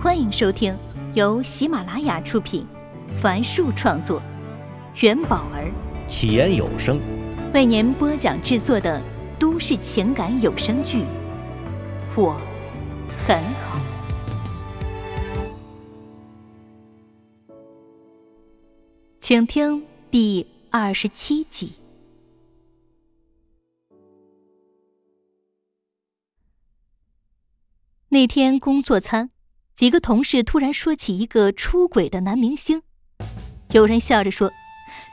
欢迎收听由喜马拉雅出品，凡树创作，元宝儿。起言有声。为您播讲制作的都市情感有声剧《我很好》，请听第二十七集。那天工作餐，几个同事突然说起一个出轨的男明星。有人笑着说：“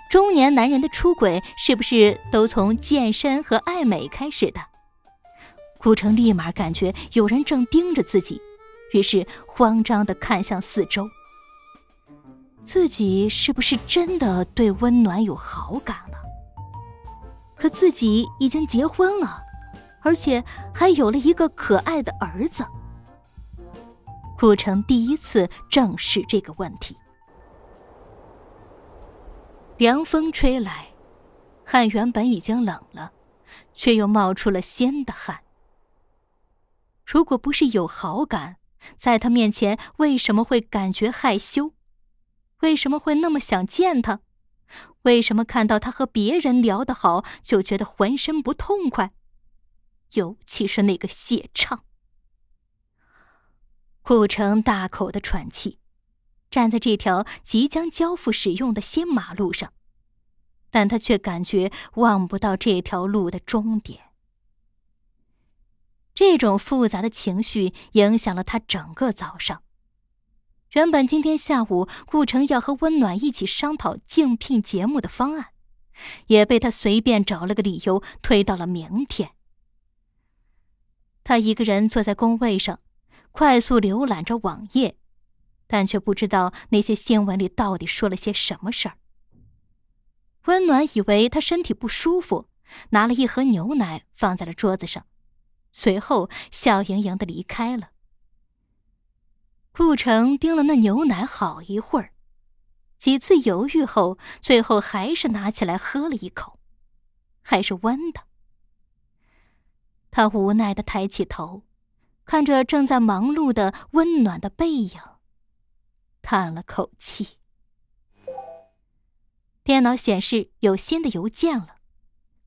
中年男人的出轨是不是都从健身和爱美开始的？”顾城立马感觉有人正盯着自己，于是慌张的看向四周。自己是不是真的对温暖有好感了？可自己已经结婚了，而且还有了一个可爱的儿子。顾城第一次正视这个问题。凉风吹来，汗原本已经冷了，却又冒出了鲜的汗。如果不是有好感，在他面前为什么会感觉害羞？为什么会那么想见他？为什么看到他和别人聊得好就觉得浑身不痛快？尤其是那个谢畅。顾城大口的喘气，站在这条即将交付使用的新马路上，但他却感觉望不到这条路的终点。这种复杂的情绪影响了他整个早上。原本今天下午顾城要和温暖一起商讨竞聘节目的方案，也被他随便找了个理由推到了明天。他一个人坐在工位上。快速浏览着网页，但却不知道那些新闻里到底说了些什么事儿。温暖以为他身体不舒服，拿了一盒牛奶放在了桌子上，随后笑盈盈的离开了。顾城盯了那牛奶好一会儿，几次犹豫后，最后还是拿起来喝了一口，还是温的。他无奈的抬起头。看着正在忙碌的温暖的背影，叹了口气。电脑显示有新的邮件了，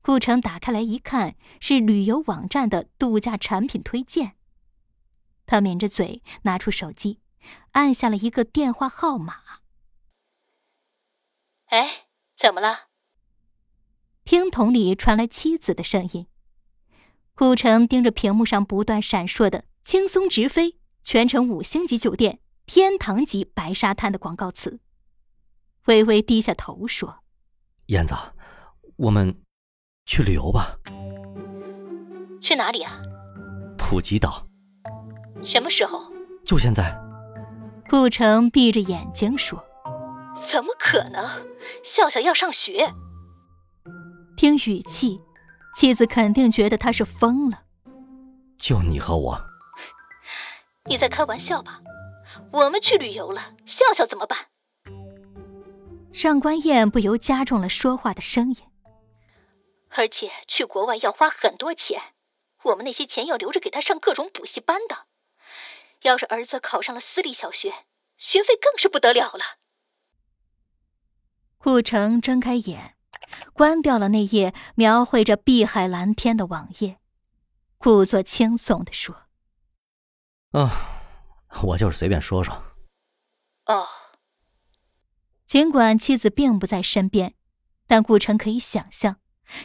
顾城打开来一看，是旅游网站的度假产品推荐。他抿着嘴，拿出手机，按下了一个电话号码。哎，怎么了？听筒里传来妻子的声音。顾城盯着屏幕上不断闪烁的。轻松直飞，全程五星级酒店，天堂级白沙滩的广告词。微微低下头说：“燕子，我们去旅游吧。去哪里啊？普吉岛。什么时候？就现在。”顾城闭着眼睛说：“怎么可能？笑笑要上学。”听语气，妻子肯定觉得他是疯了。就你和我。你在开玩笑吧？我们去旅游了，笑笑怎么办？上官燕不由加重了说话的声音。而且去国外要花很多钱，我们那些钱要留着给他上各种补习班的。要是儿子考上了私立小学，学费更是不得了了。顾城睁开眼，关掉了那页描绘着碧海蓝天的网页，故作轻松的说。啊，我就是随便说说。哦。尽管妻子并不在身边，但顾城可以想象，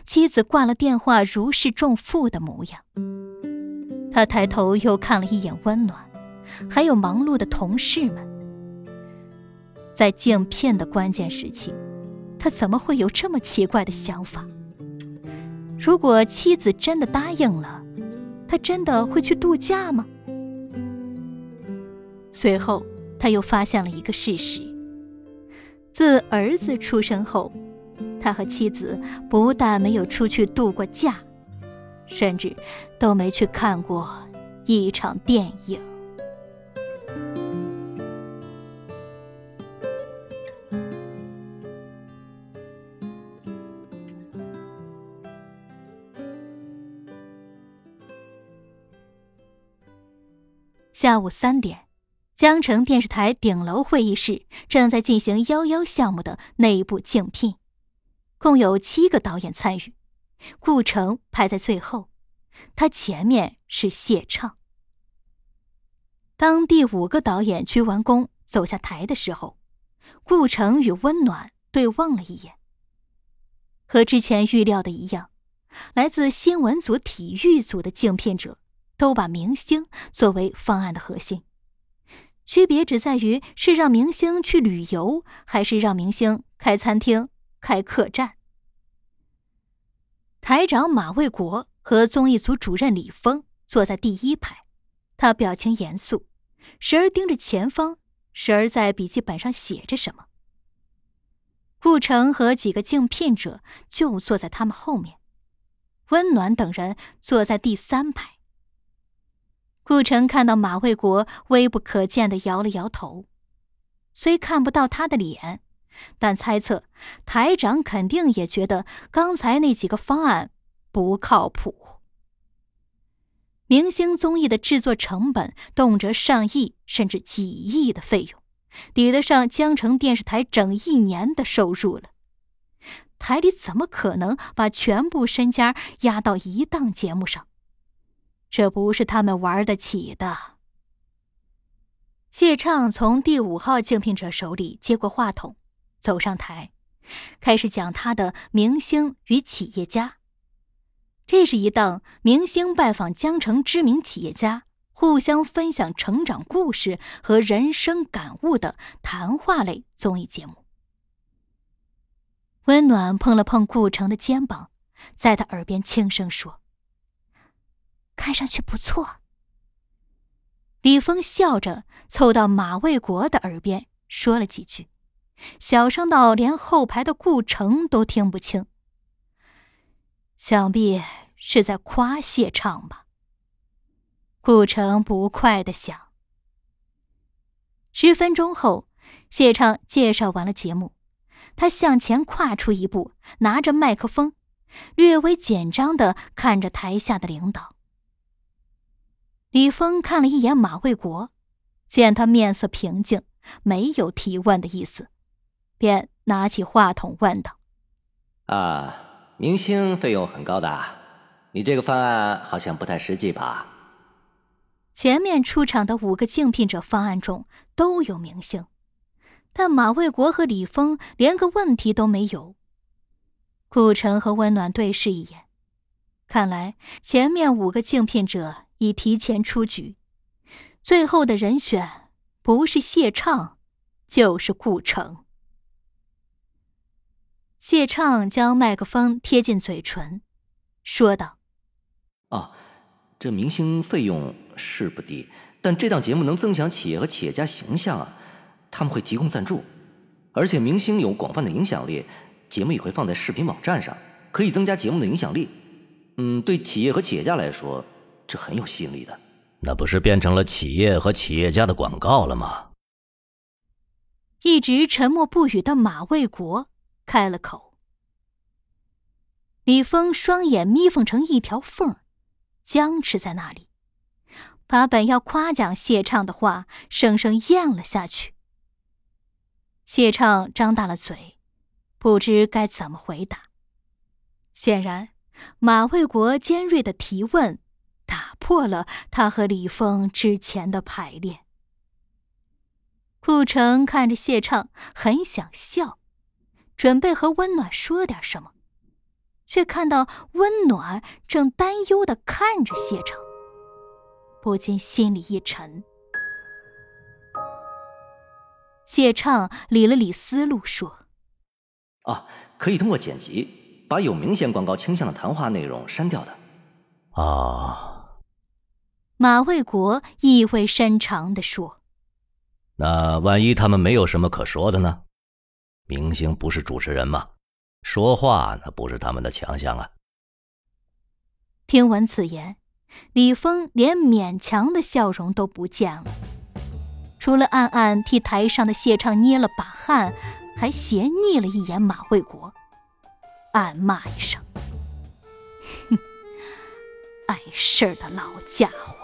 妻子挂了电话如释重负的模样。他抬头又看了一眼温暖，还有忙碌的同事们。在镜片的关键时期，他怎么会有这么奇怪的想法？如果妻子真的答应了，他真的会去度假吗？随后，他又发现了一个事实：自儿子出生后，他和妻子不但没有出去度过假，甚至都没去看过一场电影。下午三点。江城电视台顶楼会议室正在进行幺幺项目的内部竞聘，共有七个导演参与，顾城排在最后，他前面是谢畅。当第五个导演鞠完躬走下台的时候，顾城与温暖对望了一眼。和之前预料的一样，来自新闻组、体育组的竞聘者都把明星作为方案的核心。区别只在于是让明星去旅游，还是让明星开餐厅、开客栈。台长马卫国和综艺组主任李峰坐在第一排，他表情严肃，时而盯着前方，时而在笔记本上写着什么。顾城和几个竞聘者就坐在他们后面，温暖等人坐在第三排。顾城看到马卫国微不可见的摇了摇头，虽看不到他的脸，但猜测台长肯定也觉得刚才那几个方案不靠谱。明星综艺的制作成本动辄上亿甚至几亿的费用，抵得上江城电视台整一年的收入了。台里怎么可能把全部身家压到一档节目上？这不是他们玩得起的。谢畅从第五号竞聘者手里接过话筒，走上台，开始讲他的《明星与企业家》。这是一档明星拜访江城知名企业家，互相分享成长故事和人生感悟的谈话类综艺节目。温暖碰了碰顾城的肩膀，在他耳边轻声说。看上去不错。李峰笑着凑到马卫国的耳边说了几句，小声到连后排的顾城都听不清。想必是在夸谢畅吧？顾城不快的想。十分钟后，谢畅介绍完了节目，他向前跨出一步，拿着麦克风，略微紧张的看着台下的领导。李峰看了一眼马卫国，见他面色平静，没有提问的意思，便拿起话筒问道：“啊，明星费用很高的，你这个方案好像不太实际吧？”前面出场的五个竞聘者方案中都有明星，但马卫国和李峰连个问题都没有。顾城和温暖对视一眼，看来前面五个竞聘者。已提前出局，最后的人选不是谢畅，就是顾城。谢畅将麦克风贴近嘴唇，说道：“啊，这明星费用是不低，但这档节目能增强企业和企业家形象啊！他们会提供赞助，而且明星有广泛的影响力，节目也会放在视频网站上，可以增加节目的影响力。嗯，对企业和企业家来说。”这很有吸引力的，那不是变成了企业和企业家的广告了吗？一直沉默不语的马卫国开了口。李峰双眼眯缝成一条缝，僵持在那里，把本要夸奖谢畅的话生生咽了下去。谢畅张大了嘴，不知该怎么回答。显然，马卫国尖锐的提问。打破了他和李峰之前的排练。顾城看着谢畅，很想笑，准备和温暖说点什么，却看到温暖正担忧的看着谢畅，不禁心里一沉。谢畅理了理思路，说：“啊，可以通过剪辑把有明显广告倾向的谈话内容删掉的。”啊。马卫国意味深长的说：“那万一他们没有什么可说的呢？明星不是主持人吗？说话那不是他们的强项啊。”听闻此言，李峰连勉强的笑容都不见了，除了暗暗替台上的谢畅捏了把汗，还斜睨了一眼马卫国，暗骂一声：“哼，碍事的老家伙。